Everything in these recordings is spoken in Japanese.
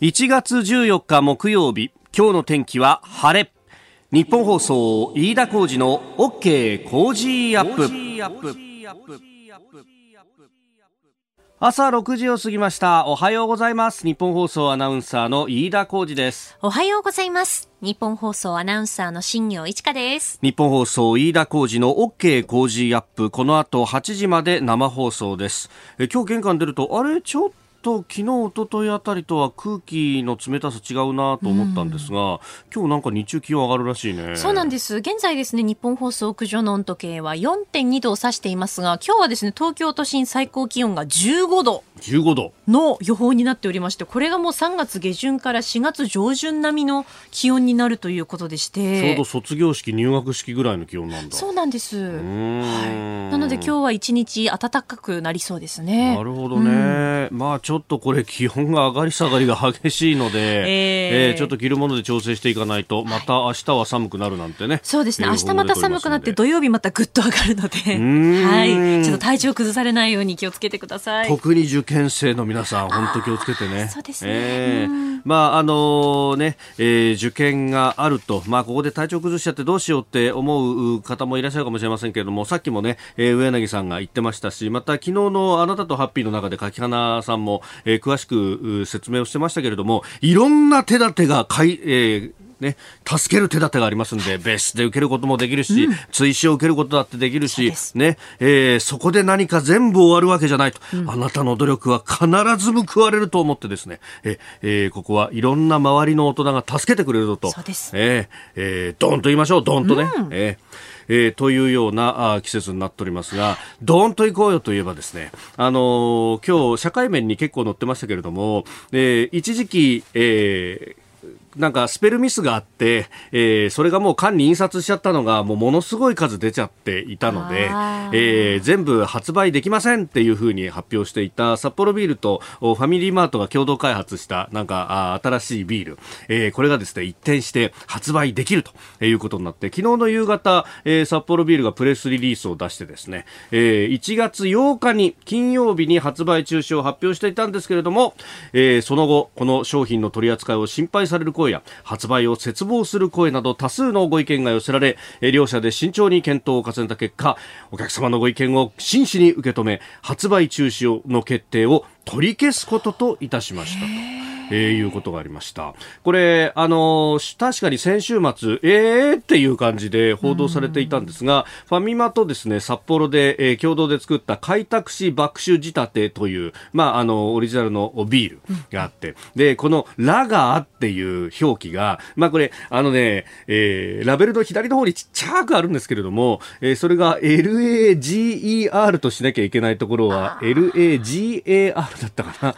1月14日木曜日今日の天気は晴れ。日本放送飯田浩二の OK 工事アップ。朝6時を過ぎました。おはようございます。日本放送アナウンサーの飯田浩二です。おはようございます。日本放送アナウンサーの新業一華です。日本放送飯田浩二の OK 工事アップ。この後8時まで生放送です。え今日玄関出るとあれ？ちょっとと昨日一昨日あたりとは空気の冷たさ違うなと思ったんですが、うん、今日なんか日中気温上がるらしいね。そうなんです。現在ですね日本放送屋上の温度計は4.2度を指していますが今日はですね東京都心最高気温が15度15度。の予報になっておりましてこれがもう3月下旬から4月上旬並みの気温になるということでして。ちょうど卒業式入学式ぐらいの気温なんだ。そうなんです。はい、なので今日は一日暖かくなりそうですね。なるほどね、うん、まあちょっとこれ気温が上がり下がりが激しいので、えー、えー、ちょっと着るもので調整していかないとまた明日は寒くなるなんてね。そうですね。明日また寒くなって土曜日またぐっと上がるので。はい。ちょっと体調崩されないように気をつけてください。特に受験生の皆さん本当気をつけてね。そうですね、えー、まああのー、ね、えー、受験があるとまあここで体調崩しちゃってどうしようって思う方もいらっしゃるかもしれませんけれどもさっきもね、えー、上柳さんが言ってましたしまた昨日のあなたとハッピーの中で柿花さんも、えー、詳しく説明をしてましたけれどもいろんな手立てがかい、えーね、助ける手立てがありますんで、別室で受けることもできるし、うん、追試を受けることだってできるし、ね、えー、そこで何か全部終わるわけじゃないと、うん、あなたの努力は必ず報われると思ってですね、ええー、ここはいろんな周りの大人が助けてくれるぞと、そう。えー、えー、ドンと言いましょう、ドンとね。うん、えーえー、というようなあ季節になっておりますが、どーんと行こうよといえばですね、あのー、今日社会面に結構載ってましたけれども、えー、一時期、えーなんかスペルミスがあって、えー、それがもう缶に印刷しちゃったのがもうものすごい数出ちゃっていたので、えー、全部発売できませんっていうふうに発表していた札幌ビールとファミリーマートが共同開発したなんかあ新しいビール、えー、これがですね一転して発売できるということになって昨日の夕方、えー、札幌ビールがプレスリリースを出してですね、えー、1月8日に金曜日に発売中止を発表していたんですけれども、えー、その後この商品の取り扱いを心配される声や発売を切望する声など多数のご意見が寄せられ両社で慎重に検討を重ねた結果お客様のご意見を真摯に受け止め発売中止の決定を取り消すことといたしましたと。えー、いうことがありました。これ、あのー、確かに先週末、えーっていう感じで報道されていたんですが、ファミマとですね、札幌で、えー、共同で作った開拓し爆酒仕立てという、まあ、あの、オリジナルのビールがあって、で、このラガーっていう表記が、まあ、これ、あのね、えー、ラベルの左の方にちっちゃくあるんですけれども、えー、それが LAGER としなきゃいけないところは LAGAR だったかな。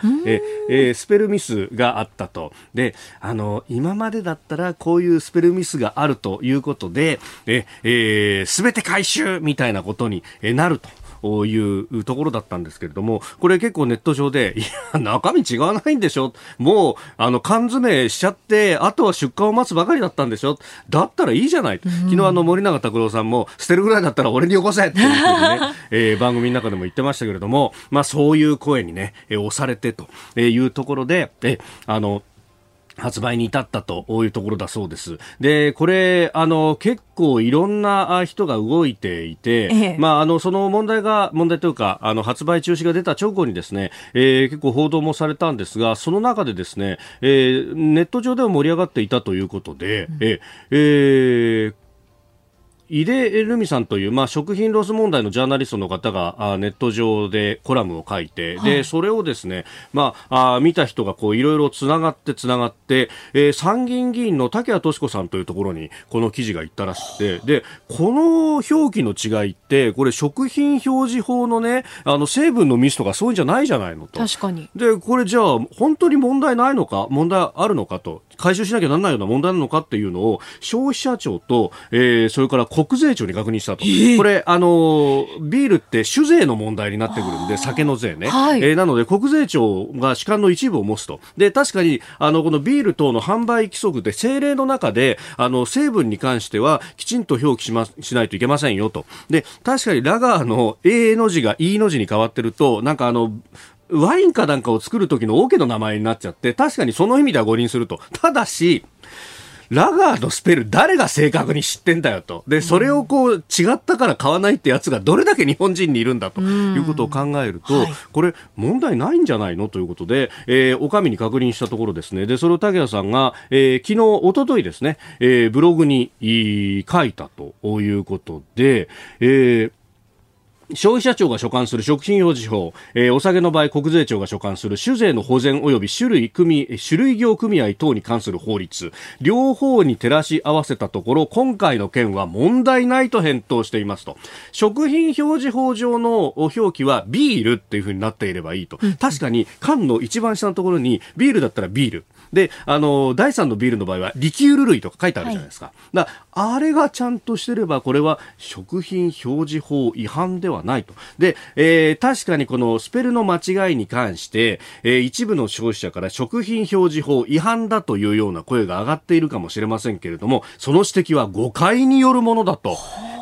えー、スペルミスがあったと。で、あの、今までだったらこういうスペルミスがあるということで、え、えー、全て回収みたいなことになると。いうところだったんですけれども、これ結構ネット上で、いや、中身違わないんでしょ？もう、あの、缶詰しちゃって、あとは出荷を待つばかりだったんでしょ？だったらいいじゃない。昨日あの、森永拓郎さんも、捨てるぐらいだったら俺によこせっていうふうにね、えー、番組の中でも言ってましたけれども、まあそういう声にね、えー、押されてというところで、え、あの、発売に至ったというところだそうです。で、これ、あの、結構いろんな人が動いていて、ええ、まあ、あの、その問題が、問題というか、あの、発売中止が出た直後にですね、えー、結構報道もされたんですが、その中でですね、えー、ネット上でも盛り上がっていたということで、うん、えー、井出留美さんという、まあ、食品ロス問題のジャーナリストの方があネット上でコラムを書いて、はい、でそれをですね、まあ、あ見た人がこういろいろつながってつながって、えー、参議院議員の竹谷敏子さんというところにこの記事が行ったらしくてでこの表記の違いってこれ食品表示法のねあの成分のミスとかそういうんじゃないじゃないのと。確かに。でこれじゃあ本当に問題ないのか問題あるのかと回収しなきゃならないような問題なのかっていうのを消費者庁と、えー、それから国税庁に確認したと、えー、これあのビールって酒税の問題になってくるんで酒の税ね、はい、えー、なので国税庁が主管の一部を持つと。で確かにあのこのビール等の販売規則で政令の中であの成分に関してはきちんと表記し,、ま、しないといけませんよと。で確かにラガーの A の字が E の字に変わってるとなんかあのワインかなんかを作る時のオ、ケの名前になっちゃって、確かにその意味では誤認すると。ただし、ラガーのスペル誰が正確に知ってんだよと。で、それをこう違ったから買わないってやつがどれだけ日本人にいるんだということを考えると、はい、これ問題ないんじゃないの？ということで、えー、お上に確認したところですね。で、それを武田さんが、えー、昨日、おとといですね、えー、ブログに書いたということで、えー消費者庁が所管する食品表示法、えー、お酒の場合国税庁が所管する酒税の保全及び種類組種類業組合等に関する法律。両方に照らし合わせたところ今回の件は問題ないと返答していますと。食品表示法上の表記はビールっていうふうになっていればいいと。確かに缶の一番下のところにビールだったらビールで、あの、第3のビールの場合は、リキュール類とか書いてあるじゃないですか。はい、だあれがちゃんとしてれば、これは食品表示法違反ではないと。で、えー、確かにこのスペルの間違いに関して、えー、一部の消費者から食品表示法違反だというような声が上がっているかもしれませんけれども、その指摘は誤解によるものだと。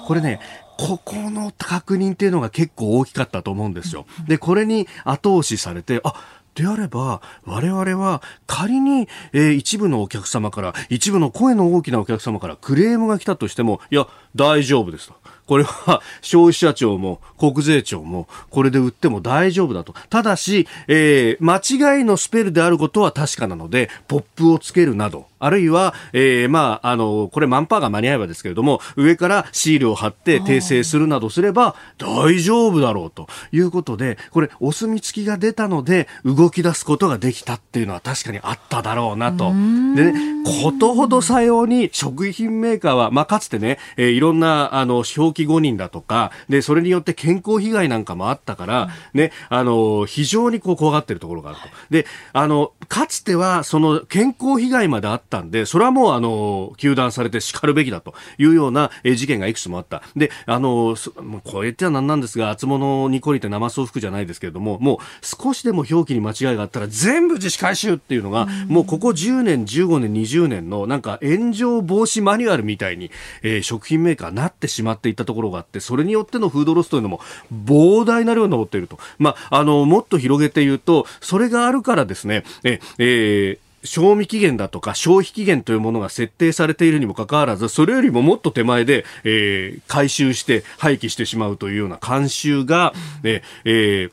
これね、ここの確認っていうのが結構大きかったと思うんですよ。で、これに後押しされて、あ、であれば、我々は仮に、えー、一部のお客様から、一部の声の大きなお客様からクレームが来たとしても、いや、大丈夫ですと。これは 消費者庁も国税庁もこれで売っても大丈夫だと。ただし、えー、間違いのスペルであることは確かなので、ポップをつけるなど、あるいは、えー、まあ、あの、これマンパーが間に合えばですけれども、上からシールを貼って訂正するなどすれば大丈夫だろうということで、これお墨付きが出たので動き出すことができたっていうのは確かにあっただろうなと。でね、ことほどさように食品メーカーは、まあ、かつてね、えー、いろんな、あの、表記誤認だとか、で、それによって健康被害なんかもあったから、ね、あの、非常にこう怖がってるところがあると。で、あの、かつては、その健康被害まであったんで、それはもう、あの、糾弾されて叱るべきだというような、え事件がいくつもあった。で、あの、こう言ってはなんなんですが、厚物に懲りて生送服じゃないですけれども、もう少しでも表記に間違いがあったら全部自主回収っていうのが、もうここ10年、15年、20年のなんか炎上防止マニュアルみたいに、えー、食品メーカーなってしまっていったところがあって、それによってのフードロスというのも膨大な量に上っていると。まあ、あの、もっと広げて言うと、それがあるからですね、え、えー賞味期限だとか消費期限というものが設定されているにもかかわらず、それよりももっと手前で、えー、回収して廃棄してしまうというような慣習が、えー、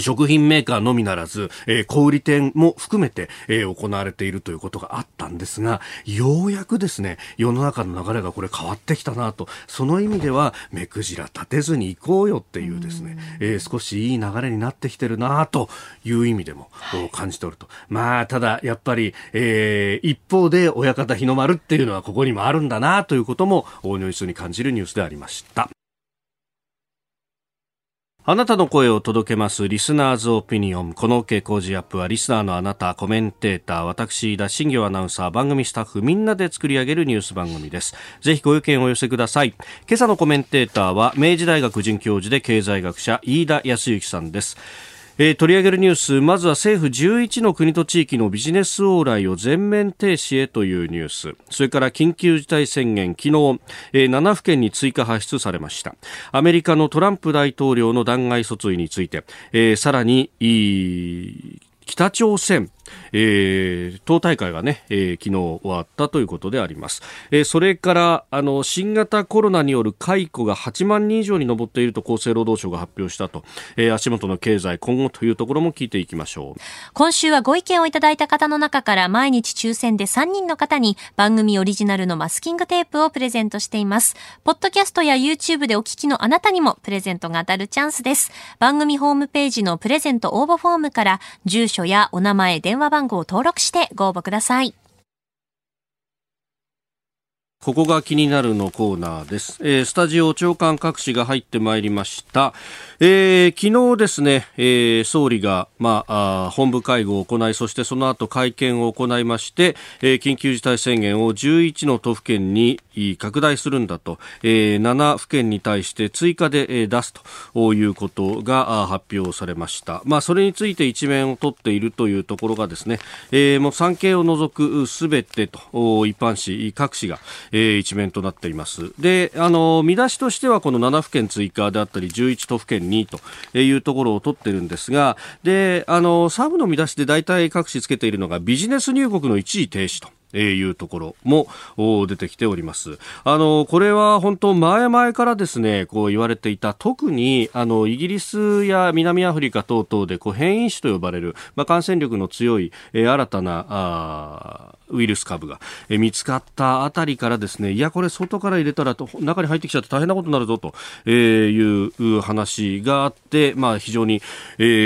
食品メーカーのみならず、えー、小売店も含めて、えー、行われているということがあったんですが、ようやくですね、世の中の流れがこれ変わってきたなと、その意味では、目くじら立てずに行こうよっていうですね、えー、少しいい流れになってきてるなという意味でも、感じておると。まあ、ただ、やっぱり、えー、一方で親方日の丸っていうのはここにもあるんだなということも、大如一に感じるニュースでありました。あなたの声を届けますリスナーズオピニオン。この OK 工事アップはリスナーのあなた、コメンテーター、私、田新業アナウンサー、番組スタッフ、みんなで作り上げるニュース番組です。ぜひご意見をお寄せください。今朝のコメンテーターは、明治大学准教授で経済学者、飯田康之さんです。えー、取り上げるニュースまずは政府11の国と地域のビジネス往来を全面停止へというニュース。それから緊急事態宣言昨日、えー、7府県に追加発出されました。アメリカのトランプ大統領の弾劾訴追について、えー、さらに北朝鮮えー、党大会がね、えー、昨日終わったということであります。えー、それから、あの、新型コロナによる解雇が8万人以上に上っていると厚生労働省が発表したと、えー、足元の経済今後というところも聞いていきましょう。今週はご意見をいただいた方の中から毎日抽選で3人の方に番組オリジナルのマスキングテープをプレゼントしています。ポッドキャストや YouTube でお聞きのあなたにもプレゼントが当たるチャンスです。番組ホームページのプレゼント応募フォームから住所やお名前、電電話番号を登録してご応募ください。ここが気になるのコーナーです。えー、スタジオ長官各紙が入ってまいりました。えー、昨日ですね、えー、総理が、まあ、あ本部会合を行い、そしてその後会見を行いまして、えー、緊急事態宣言を11の都府県に拡大するんだと、えー、7府県に対して追加で、えー、出すということが発表されました。まあ、それについて一面を取っているというところがですね、えー、もう産経を除くすべてと、一般紙、各紙が、え、一面となっています。で、あの、見出しとしてはこの7府県追加であったり、11都府県にというところを取ってるんですが、で、あの、サブの見出しで大体各紙つけているのがビジネス入国の一時停止と。いうところも出てきております。あの、これは本当前々からですね、こう言われていた、特にあの、イギリスや南アフリカ等々でこう変異種と呼ばれる、まあ、感染力の強い、え新たな、あウイルス株が、見つかったあたりからですね、いや、これ外から入れたらと中に入ってきちゃって大変なことになるぞと、いう話があって、まあ、非常に、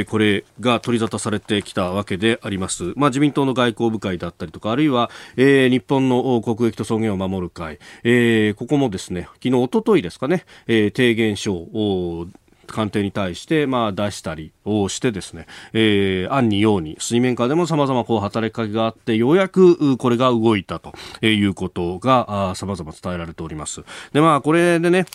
これが取り沙汰されてきたわけであります。まあ、自民党の外交部会だったりとか、あるいは、えー、日本の国益と尊厳を守る会、えー、ここもですね、昨日、おとといですかね、えー、提言書を官邸に対して、まあ、出したりをしてですね、えー、案にように水面下でも様々こう働きかけがあってようやくこれが動いたということが様々伝えられております。でまあこれでね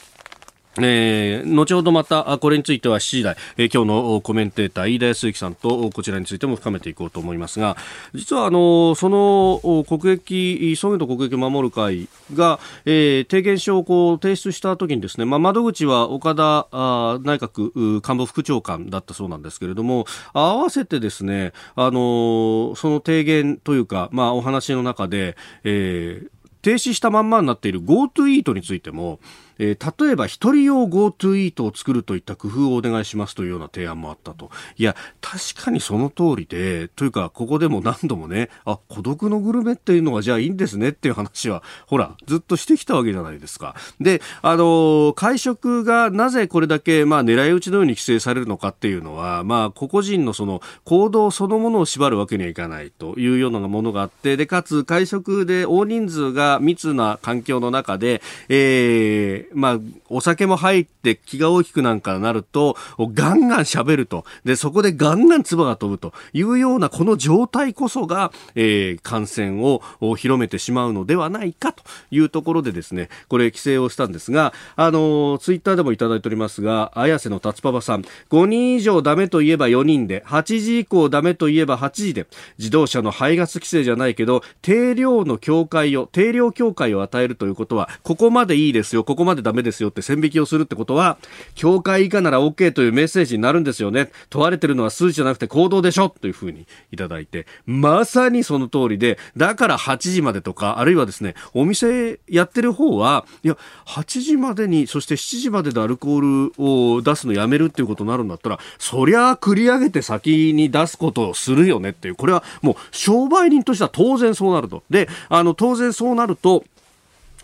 えー、後ほどまたこれについては7時台、えー、今日のコメンテーター飯田康之さんとこちらについても深めていこうと思いますが実はあのその国益ソゲと国益を守る会が、えー、提言書をこう提出した時にですね、まあ、窓口は岡田あ内閣官房副長官だったそうなんですけれども合わせてですねあのその提言というか、まあ、お話の中で、えー、停止したまんまになっている GoTo イートについてもえー、例えば一人用 GoTo イートを作るといった工夫をお願いしますというような提案もあったと。いや、確かにその通りで、というか、ここでも何度もね、あ、孤独のグルメっていうのはじゃあいいんですねっていう話は、ほら、ずっとしてきたわけじゃないですか。で、あのー、会食がなぜこれだけ、まあ、狙い撃ちのように規制されるのかっていうのは、まあ、個々人のその行動そのものを縛るわけにはいかないというようなものがあって、で、かつ会食で大人数が密な環境の中で、えーまあ、お酒も入って気が大きくなんかなると、ガンガン喋ると。で、そこでガンガン唾が飛ぶというようなこの状態こそが、えー、感染を広めてしまうのではないかというところでですね、これ規制をしたんですが、あの、ツイッターでもいただいておりますが、綾瀬の達パパさん、5人以上ダメといえば4人で、8時以降ダメといえば8時で、自動車の排ガス規制じゃないけど、定量の境界を、定量境界を与えるということは、ここまでいいですよ、ここまでダメですよって線引きをするってことは、境界以下なら OK というメッセージになるんですよね。問われてるのは数字じゃなくて行動でしょというふうにいただいて、まさにその通りで、だから8時までとか、あるいはですね、お店やってる方は、いや、8時までに、そして7時まででアルコールを出すのやめるっていうことになるんだったら、そりゃ繰り上げて先に出すことをするよねっていう、これはもう商売人としては当然そうなると。で、あの、当然そうなると、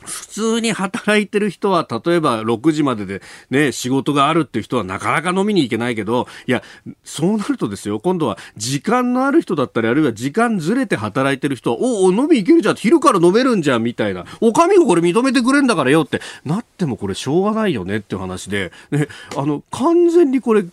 普通に働いてる人は、例えば6時まででね、仕事があるっていう人はなかなか飲みに行けないけど、いや、そうなるとですよ、今度は時間のある人だったり、あるいは時間ずれて働いてる人は、おお、飲み行けるじゃん、昼から飲めるんじゃん、みたいな。お上がこれ認めてくれんだからよってなってもこれしょうがないよねって話で、ね、あの、完全にこれ、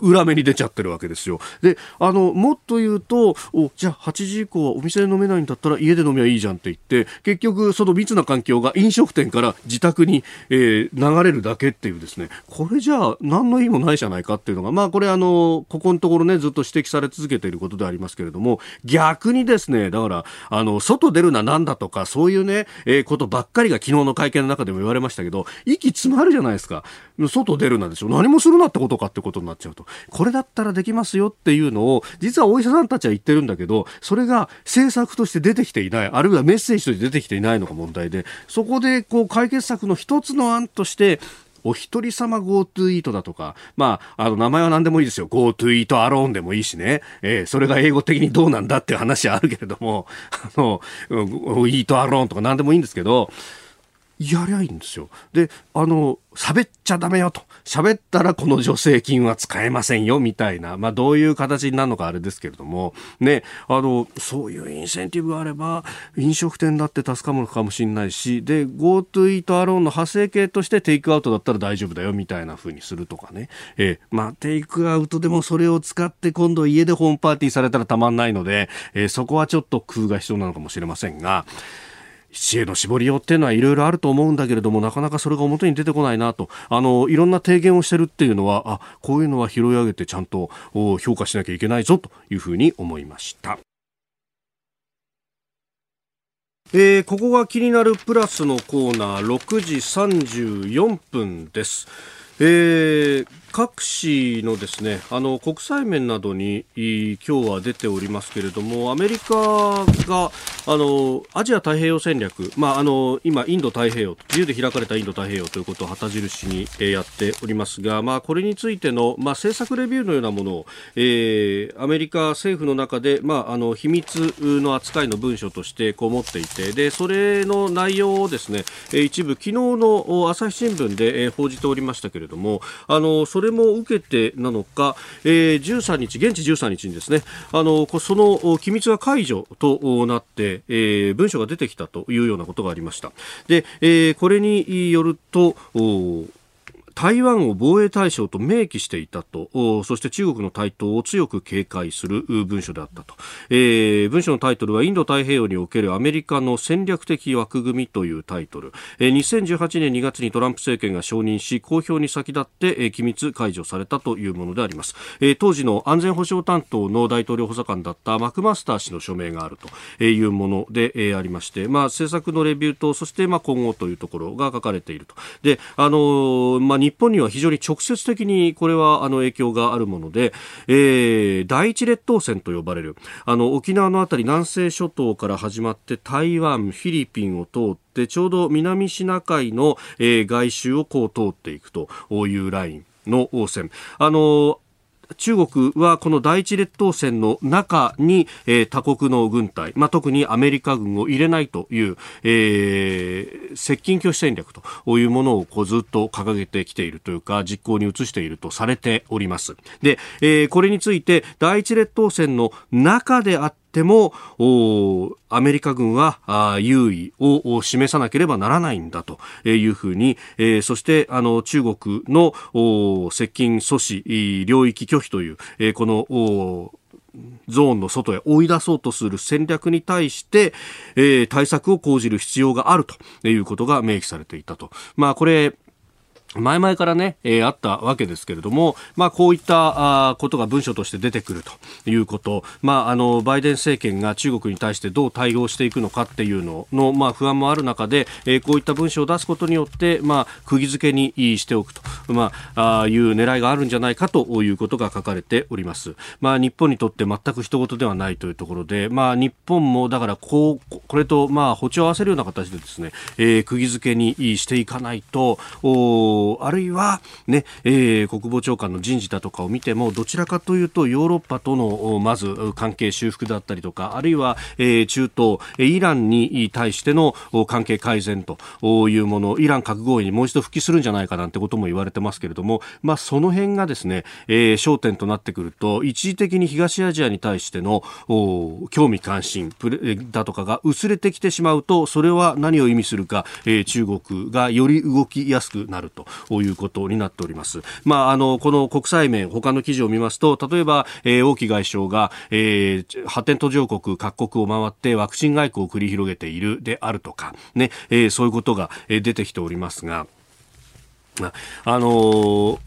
裏目に出ちゃってるわけですよ。で、あの、もっと言うと、お、じゃあ8時以降はお店で飲めないんだったら家で飲みはいいじゃんって言って、結局その密な環境が飲食店から自宅に、えー、流れるだけっていうですね、これじゃあ何の意味もないじゃないかっていうのが、まあこれあの、ここのところね、ずっと指摘され続けていることでありますけれども、逆にですね、だから、あの、外出るななんだとか、そういうね、えー、ことばっかりが昨日の会見の中でも言われましたけど、息詰まるじゃないですか。外出るなでしょ。何もするなってことかってことになっちゃうと。これだったらできますよっていうのを、実はお医者さんたちは言ってるんだけど、それが政策として出てきていない、あるいはメッセージとして出てきていないのが問題で、そこでこう解決策の一つの案として、お一人様 GoTo イートだとか、まあ、あの、名前は何でもいいですよ。GoTo イートアローンでもいいしね。えー、それが英語的にどうなんだっていう話はあるけれども、あの、イートアローンとか何でもいいんですけど、やりゃいいんですよ。で、あの、喋っちゃダメよと。喋ったらこの助成金は使えませんよ、みたいな。まあ、どういう形になるのかあれですけれども、ね、あの、そういうインセンティブがあれば、飲食店だって助かるのかもしれないし、で、GoTo イートアローンの派生系としてテイクアウトだったら大丈夫だよ、みたいな風にするとかね。えー、まあ、テイクアウトでもそれを使って今度家でホームパーティーされたらたまんないので、えー、そこはちょっと工夫が必要なのかもしれませんが、知恵の絞りようっていうのはいろいろあると思うんだけれどもなかなかそれが表に出てこないなとあのいろんな提言をしてるっていうのはあこういうのは拾い上げてちゃんと評価しなきゃいけないぞというふうに思いました。えー、ここが気になるプラスのコーナー6時34分です。えー各紙のですねあの国際面などに今日は出ておりますけれどもアメリカがあのアジア太平洋戦略、まあ、あの今、インド太平洋自由で開かれたインド太平洋ということを旗印に、えやっておりますが、まあ、これについての、まあ、政策レビューのようなものを、えー、アメリカ政府の中で、まあ、あの秘密の扱いの文書としてこう持っていてでそれの内容をですね一部昨日の朝日新聞で報じておりましたけれどもあのそれれも受けてなのか、えー、13日、現地13日にですね、あの、その機密が解除となって、えー、文書が出てきたというようなことがありました。で、えー、これによると、台湾を防衛対象と明記していたとそして中国の台頭を強く警戒する文書であったと、えー、文書のタイトルはインド太平洋におけるアメリカの戦略的枠組みというタイトル、えー、2018年2月にトランプ政権が承認し公表に先立って、えー、機密解除されたというものであります、えー、当時の安全保障担当の大統領補佐官だったマクマスター氏の署名があるというもので、えー、ありまして、まあ、政策のレビューとそしてまあ今後というところが書かれていると。であのー、まあ日本には非常に直接的にこれはあの影響があるもので、えー、第一列島線と呼ばれるあの沖縄の辺り南西諸島から始まって台湾、フィリピンを通ってちょうど南シナ海の、えー、外周をこう通っていくというラインの線。あの中国はこの第一列島線の中に、えー、他国の軍隊、まあ、特にアメリカ軍を入れないという、えー、接近拒否戦略というものをこうずっと掲げてきているというか実行に移しているとされております。で、えー、これについて第一列島線の中であってってもアメリカ軍は優位を示さなければならないんだというふうに、え、そしてあの中国の接近阻止領域拒否という、え、このゾーンの外へ追い出そうとする戦略に対して、えー、対策を講じる必要があるということが明記されていたと。まあこれ前々からね、えー、あったわけですけれども、まあ、こういったあことが文書として出てくるということ、まあ、あのバイデン政権が中国に対してどう対応していくのかっていうのの、まあ、不安もある中で、えー、こういった文書を出すことによって、まあ、釘付けにしておくと、まあ、あいう狙いがあるんじゃないかということが書かれております。まあ、日本にとって全く人事ではないというところで、まあ、日本もだからこうこれと、まあ、歩調を合わせるような形でですね、えー、釘付けにしていかないとおあるいは、ねえー、国防長官の人事だとかを見てもどちらかというとヨーロッパとのまず関係修復だったりとかあるいは、えー、中東イランに対しての関係改善というものイラン核合意にもう一度復帰するんじゃないかなんてことも言われてますけれども、まあ、その辺がですね、えー、焦点となってくると一時的に東アジアに対しての興味関心だとかが薄れてきてしまうとそれは何を意味するか、えー、中国がより動きやすくなると。ということになっております。まあ、あの、この国際面、他の記事を見ますと、例えば、えー、王毅外相が、えー、発展途上国各国を回ってワクチン外交を繰り広げているであるとか、ね、えー、そういうことが出てきておりますが、あのー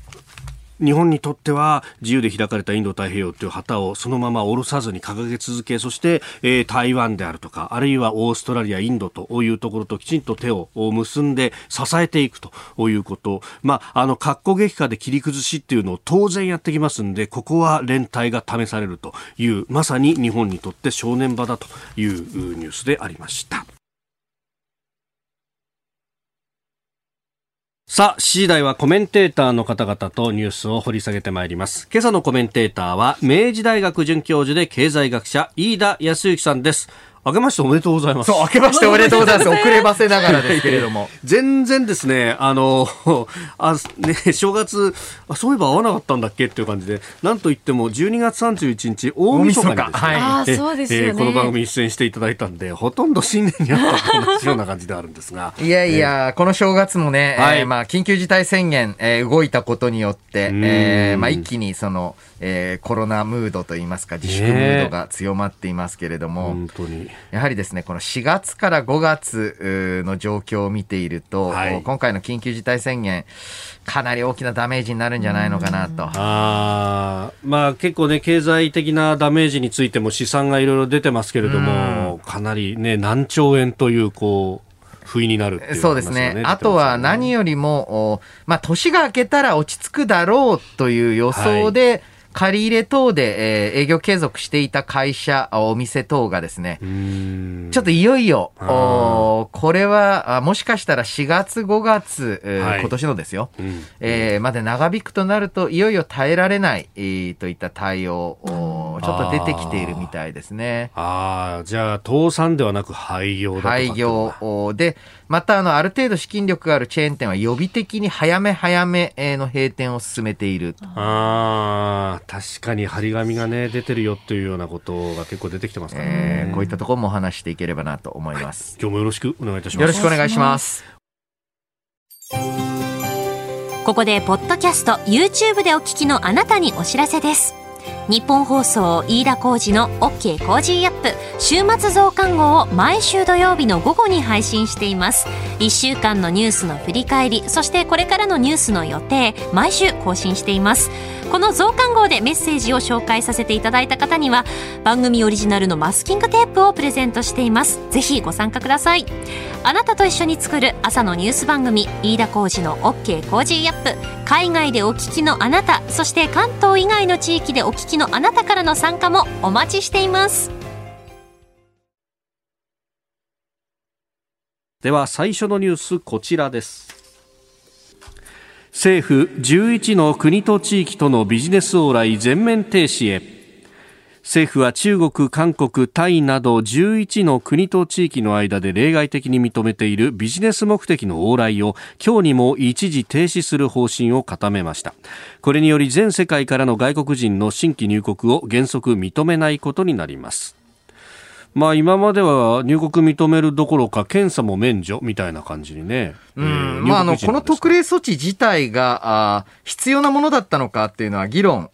日本にとっては自由で開かれたインド太平洋という旗をそのまま下ろさずに掲げ続けそして、えー、台湾であるとかあるいはオーストラリアインドというところときちんと手を結んで支えていくということ、まあ、あの格好激化で切り崩しっていうのを当然やってきますんでここは連帯が試されるというまさに日本にとって正念場だというニュースでありました。さあ、次第はコメンテーターの方々とニュースを掘り下げてまいります。今朝のコメンテーターは、明治大学准教授で経済学者、飯田康之さんです。明けましておめでとうございます。そう、明けましておめでとうございます。遅ればせながらですけれども。全然ですね、あの、あ、ね、正月あ、そういえば会わなかったんだっけっていう感じで、なんといっても12月31日、大晦日にですね、はい、あそうですよね、えー、この番組に出演していただいたんで、ほとんど新年にあったと同じような感じであるんですが。いやいや、えー、この正月もね、はい、えー、まあ、緊急事態宣言、えー、動いたことによって、えー、まあ、一気にその、えー、コロナムードといいますか自粛ムードが強まっていますけれども、やはりですねこの4月から5月の状況を見ていると、はい、今回の緊急事態宣言かなり大きなダメージになるんじゃないのかなと。あまあ、結構ね経済的なダメージについても試算がいろいろ出てますけれども、かなりね、何兆円という、こう、不意になる、ね、そうですね。あとは何よりも、まあ、年が明けたら落ち着くだろうという予想で、はい借り入れ等で、えー、営業継続していた会社、お店等がですね、ちょっといよいよ、おこれはもしかしたら4月、5月、えーはい、今年のですよ、うん、えー、まで長引くとなると、いよいよ耐えられない、えー、といった対応、おちょっと出てきているみたいですね。ああ、じゃあ、倒産ではなく廃業だと廃業で、またあのある程度資金力があるチェーン店は予備的に早め早めの閉店を進めているあ確かに張り紙がね出てるよというようなことが結構出てきてますからね、えー、こういったところも話していければなと思います、はい、今日もよろしくお願いいたします。よろしくお願いします。ここでポッドキャスト YouTube でお聞きのあなたにお知らせです。ニッポン放送飯田浩司の OK Cozy up。週末増刊号を毎週土曜日の午後に配信しています。1週間のニュースの振り返りそしてこれからのニュースの予定毎週更新していますこの増刊号でメッセージを紹介させていただいた方には番組オリジナルのマスキングテープをプレゼントしています。ぜひご参加ください。あなたと一緒に作る朝のニュース番組飯田浩二の OK コージーアップ。海外でお聞きのあなたそして関東以外の地域でお聞きのあなたからの参加もお待ちしています。では最初のニュースこちらです。政府11の国と地域とのビジネス往来全面停止へ。政府は中国、韓国、タイなど11の国と地域の間で例外的に認めているビジネス目的の往来を今日にも一時停止する方針を固めました。これにより全世界からの外国人の新規入国を原則認めないことになります。まあ、今までは入国認めるどころか検査も免除みたいな感じにね。うん、まあ、あの、この特例措置自体があ必要なものだったのかっていうのは議論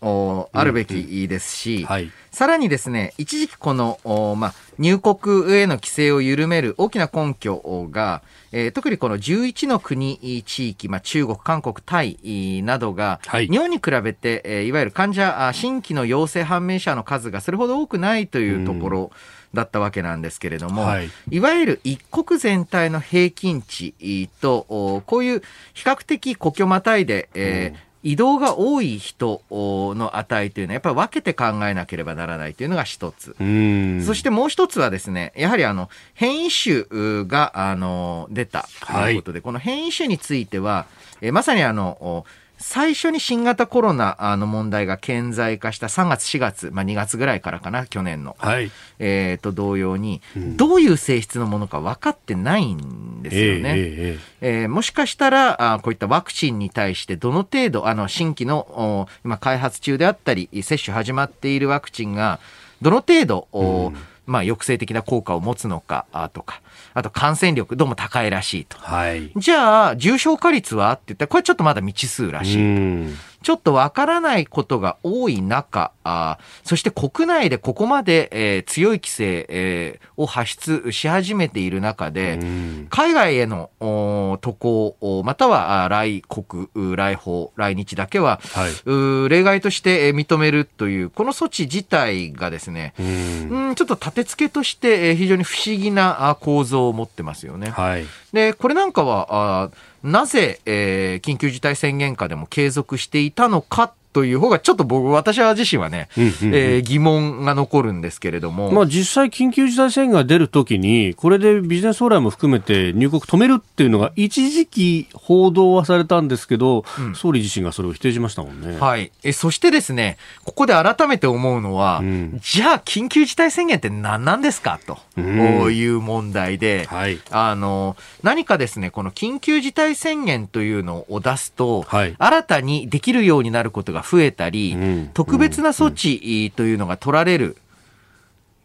あるべきですし、うんうんはい、さらにですね、一時期この、まあ、入国への規制を緩める大きな根拠が、えー、特にこの11の国、地域、まあ、中国、韓国、タイなどが、はい、日本に比べて、えー、いわゆる患者、新規の陽性判明者の数がそれほど多くないというところ、うんだったわけなんですけれども、はい、いわゆる一国全体の平均値と、こういう比較的国境またいで、えー、移動が多い人の値というのはやっぱり分けて考えなければならないというのが一つ。そしてもう一つはですね、やはりあの変異種があの出たということで、はい、この変異種については、えまさにあの最初に新型コロナの問題が顕在化した3月、4月、まあ、2月ぐらいからかな、去年の、はい、えー、と同様に、どういう性質のものか分かってないんですよね。えー、えー、もしかしたらあ、こういったワクチンに対してどの程度、あの新規の今、開発中であったり、接種始まっているワクチンが、どの程度、うん。まあ、抑制的な効果を持つのかとか、あと感染力どうも高いらしいと。はい、じゃあ、重症化率は？って言ったら、これちょっとまだ未知数らしいと。ちょっとわからないことが多い中、あそして国内でここまで、えー、強い規制、えー、を発出し始めている中で、海外への渡航、または来国、来訪、来日だけは、はい、例外として認めるという、この措置自体がですね、うん。ちょっと立て付けとして非常に不思議な構造を持ってますよね。はい、で、これなんかは、あなぜ、えー、緊急事態宣言下でも継続していたのかという方が、ちょっと僕、私は自身はね、うんうんうん、えー、疑問が残るんですけれども。まあ実際、緊急事態宣言が出るときに、これでビジネス往来も含めて入国止めるっていうのが、一時期報道はされたんですけど、うん、総理自身がそれを否定しましたもんね。はい。え、そしてですね、ここで改めて思うのは、うん、じゃあ、緊急事態宣言って何なんですかと、うん、いう問題で、はい、あの、何かですね、この緊急事態宣言というのを出すと、はい、新たにできるようになることが増えたり、特別な措置というのが取られる。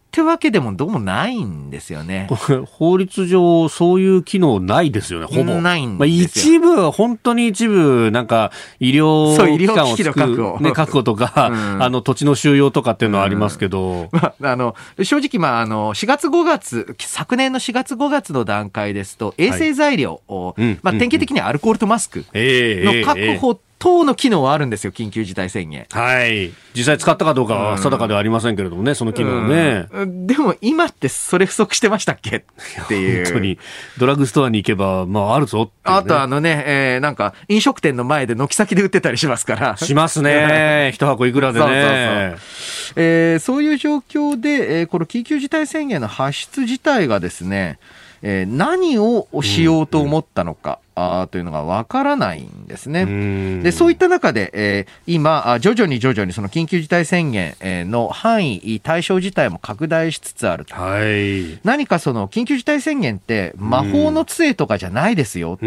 ってわけでもどうもないんですよね。法律上、そういう機能ないですよね、ほぼ。ないんですよ。まあ、一部、本当に一部、なんか、医療機関を作る、ね、確保とか、うん、あの、土地の収容とかっていうのはありますけど。うん、まあ、あの、正直、まあ、あの、4月5月、昨年の4月5月の段階ですと、衛生材料を、はい、まあ、典型的にアルコールとマスクの確保等の機能はあるんですよ、緊急事態宣言。はい。実際使ったかどうかは定かではありませんけれどもね、その機能ね、うん。でも今ってそれ不足してましたっけ？っていう。本当に、ドラッグストアに行けば、まああるぞ、ね、あとあのね、えー、なんか飲食店の前で軒先で売ってたりしますから。しますね。一箱いくらでね。そうそうそうえー、そういう状況で、えー、この緊急事態宣言の発出自体がですね、えー、何をしようと思ったのか、うん、というのがわからないんですね。で、そういった中で、えー、今、徐々に徐々にその緊急事態宣言の範囲、対象自体も拡大しつつあると。はい、何かその緊急事態宣言って魔法の杖とかじゃないですよと。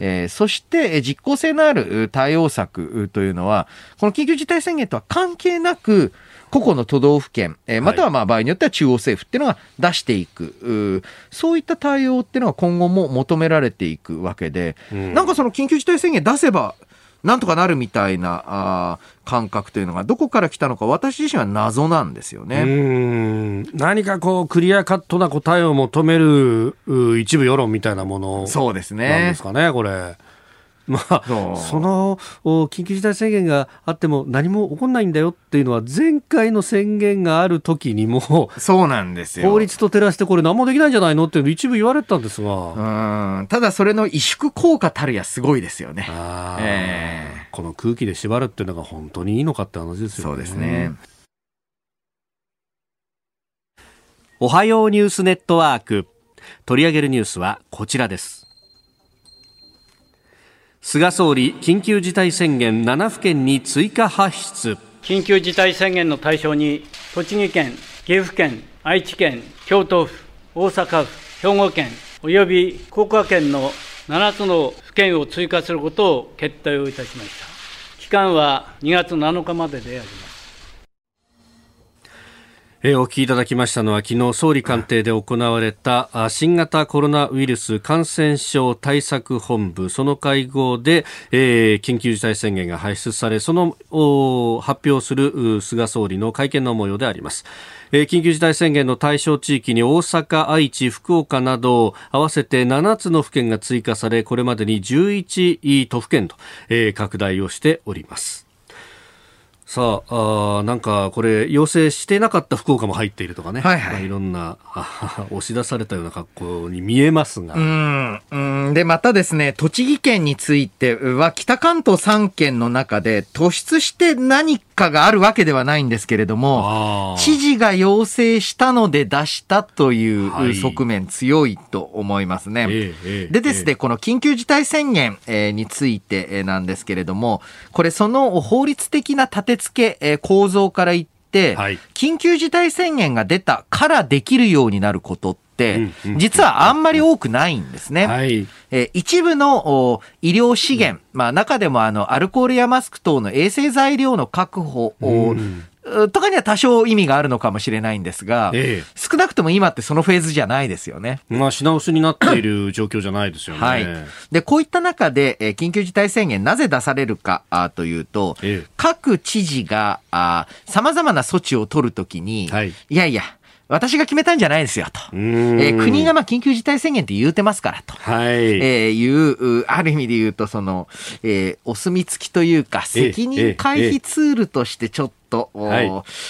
えそして、実効性のある対応策というのは、この緊急事態宣言とは関係なく、個々の都道府県、えー、またはまあ場合によっては中央政府っていうのが出していく、そういった対応っていうのは今後も求められていくわけで、うん、なんかその緊急事態宣言出せば、なんとかなるみたいなあ感覚というのがどこから来たのか私自身は謎なんですよね。何かこうクリアカットな答えを求める一部世論みたいなものそうですね。なんですかね、これ。まあ、その緊急事態宣言があっても何も起こらないんだよっていうのは前回の宣言がある時にもそうなんですよ。法律と照らしてこれ何もできないんじゃないのって一部言われたんですが。うん。ただそれの萎縮効果たるやすごいですよね、えー、この空気で縛るっていうのが本当にいいのかって話ですよね。そうですね。おはようニュースネットワーク。取り上げるニュースはこちらです菅総理緊急事態宣言7府県に追加発出。緊急事態宣言の対象に栃木県岐阜県愛知県京都府大阪府兵庫県および福岡県の7つの府県を追加することを決定をいたしました。期間は2月7日までであります。えー、お聞きいただきましたのは昨日総理官邸で行われた新型コロナウイルス感染症対策本部その会合で、えー、緊急事態宣言が発出されその発表する菅総理の会見の模様であります。えー、緊急事態宣言の対象地域に大阪、愛知、福岡など合わせて7つの府県が追加されこれまでに11都府県と、えー、拡大をしております。さああなんかこれ要請してなかった福岡も入っているとかね、はいはい、いろんな押し出されたような格好に見えますが。うんうん。でまたですね栃木県については北関東3県の中で突出して何かがあるわけではないんですけれども知事が要請したので出したという側面強いと思いますね。はい、でですね、この緊急事態宣言についてなんですけれどもこれその法律的な立て付け、えー、構造から言って、はい、緊急事態宣言が出たからできるようになることって、実はあんまり多くないんですね。はい、えー、一部の医療資源、まあ中でもあのアルコールやマスク等の衛生材料の確保を、とかには多少意味があるのかもしれないんですが、ええ、少なくとも今ってそのフェーズじゃないですよね。まあ品薄になっている状況じゃないですよね。はい。で、こういった中で、えー、緊急事態宣言なぜ出されるかあというと、え、各知事があ様々な措置を取るときに、はい、いやいや、私が決めたんじゃないですよと。えー、国がまあ緊急事態宣言って言うてますからと。はい。えー、いう、ある意味で言うと、その、えー、お墨付きというか、責任回避ツールとしてちょっとと、はい、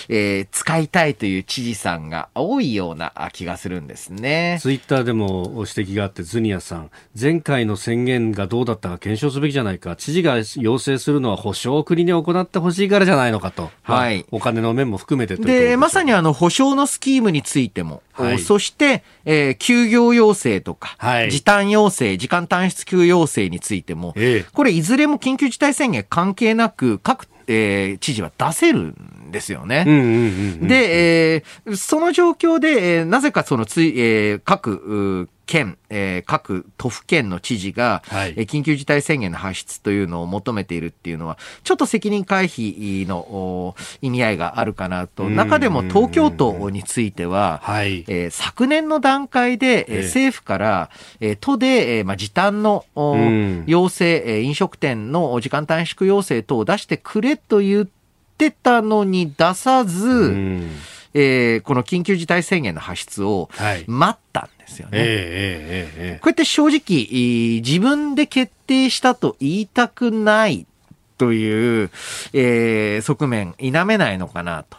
えー、使いたいという知事さんが多いような気がするんですね。ツイッターでも指摘があって、ズニアさん、前回の宣言がどうだったか検証すべきじゃないか、知事が要請するのは保証を国に行ってほしいからじゃないのかと。はい。お金の面も含めてでまさにあの、保証のスキームについても、はい、そして、えー、休業要請とか、はい、時短要請、時間短出休要請についても、ええ、これいずれも緊急事態宣言関係なく、各えー、知事は出せるんですよね。で、えー、その状況で、えー、なぜかそのつい、えー、各県、えー、各都府県の知事が、はい、えー、緊急事態宣言の発出というのを求めているっていうのは、ちょっと責任回避の意味合いがあるかなと。中でも東京都については、はい、えー、昨年の段階で、えー、政府から、えー、都で、えーまあ、時短の要請、えー、飲食店の時間短縮要請等を出してくれと言ってたのに出さず、えー、この緊急事態宣言の発出を待ったんですよね。はい、えー、えー、えー、こうやって正直、自分で決定したと言いたくないという、えー側面、否めないのかなと。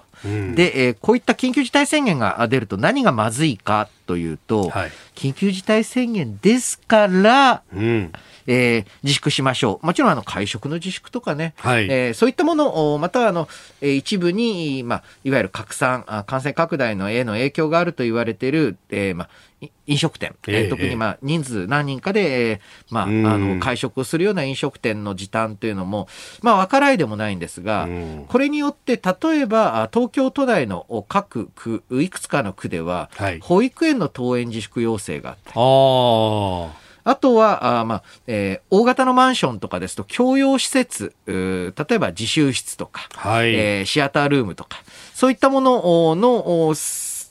で、えーこういった緊急事態宣言が出ると何がまずいかというと、はい。緊急事態宣言ですから、うん。えー自粛しましょう。もちろんあの会食の自粛とかね、はい。えーそういったものを、またはあの、えー一部に、まあ、いわゆる拡散、あ感染拡大のへの影響があると言われている、えーまあ、い飲食店、えーええ特にまあ人数何人かで、えーまあ、あうん。の会食をするような飲食店の時短というのも、まあ、わからないでもないんですが、うん。これによって、例えばあ東京都内のお各区、いくつかの区では、はい。保育園の登園自粛要請があったりああ。あとは、あーまあ、えー大型のマンションとかですと、共用施設、例えば自習室とか、はい。えーシアタールームとか、そういったものおの、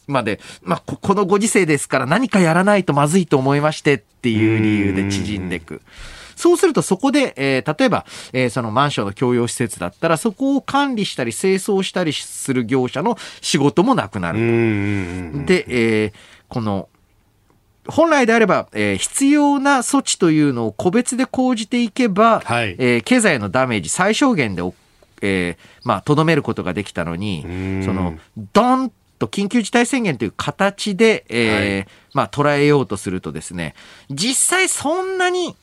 まで、まあ、ここのご時世ですから何かやらないとまずいと思いましてっていう理由で縮んでいく。そうするとそこで、えー例えば、えーそのマンションの共用施設だったら、そこを管理したり清掃したりする業者の仕事もなくなるうんうんうん。で、えーこの、本来であれば、えー必要な措置というのを個別で講じていけば、はい。えー経済へのダメージ最小限でお、えーまあ、とどめることができたのにうん、その、ドンと緊急事態宣言という形で、えーまあ、捉えようとするとですね、実際そんなに、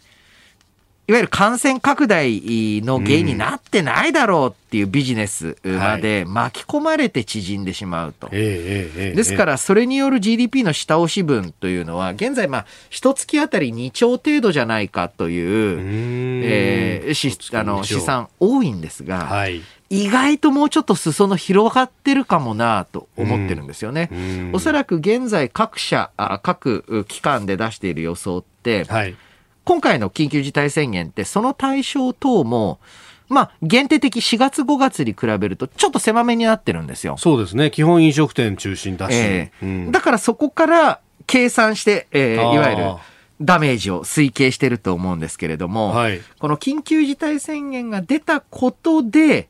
いわゆる感染拡大の原因になってないだろうっていうビジネスまで巻き込まれて縮んでしまうと。ですから、それによる GDP の下押し分というのは、現在、まあ、一月あたり2兆程度じゃないかという、うん、えーしあの試算多いんですが、はい。意外ともうちょっと裾野広がってるかもなと思ってるんですよね。うんおそらく現在各社、あ各機関で出している予想って、はい。今回の緊急事態宣言って、その対象等も、まあ、限定的4月5月に比べると、ちょっと狭めになってるんですよ。そうですね。基本飲食店中心だし。ええうんだからそこから計算して、えーいわゆるダメージを推計してると思うんですけれども、はいこの緊急事態宣言が出たことで、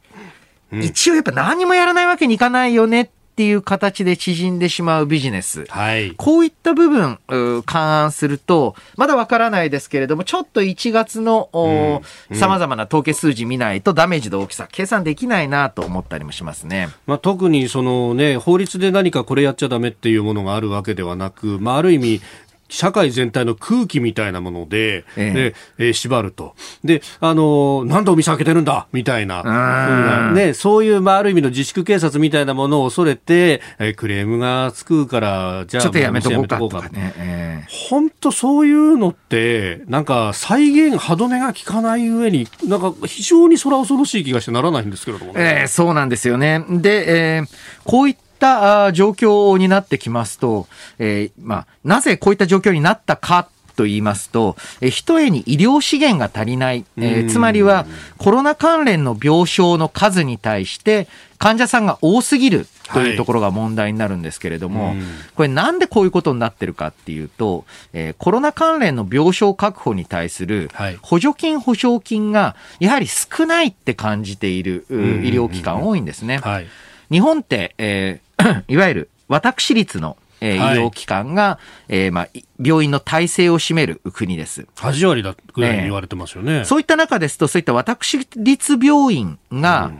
うん一応やっぱ何もやらないわけにいかないよねっていう形で縮んでしまうビジネス。はい。こういった部分、勘案すると、まだわからないですけれども、ちょっと1月のおうん様々な統計数字見ないとダメージの大きさ計算できないなと思ったりもしますね。まあ、特にその、ね、法律で何かこれやっちゃダメっていうものがあるわけではなく、まあ、ある意味社会全体の空気みたいなもので、ええでえー縛ると。で、あのーなんでお店開けてるんだ？みたいな、ね、そういう、まあ、ある意味の自粛警察みたいなものを恐れて、えークレームがつくから、じゃあ、ちょっとやめとこうもかとかね。えー本当そういうのって、なんか再現、歯止めが効かない上に、なんか非常にそれは恐ろしい気がしてならないんですけれどもね。えーそうなんですよね。で、えーこういったあー状況になってきますと、えーまあ、なぜこういった状況になったかと言いますと、えー、一重に医療資源が足りない、えーつまりはコロナ関連の病床の数に対して患者さんが多すぎるというところが問題になるんですけれども、うん。これなんでこういうことになってるかっていうと、えーコロナ関連の病床確保に対するはい。補助金、保証金がやはり少ないって感じている医療機関多いんですね。はい。日本って、えー いわゆる私立の、えーはい医療機関が、えーまあ、い病院の体制を占める国です。8割だぐらいに言われてますよね。そういった中ですと、そういった私立病院が、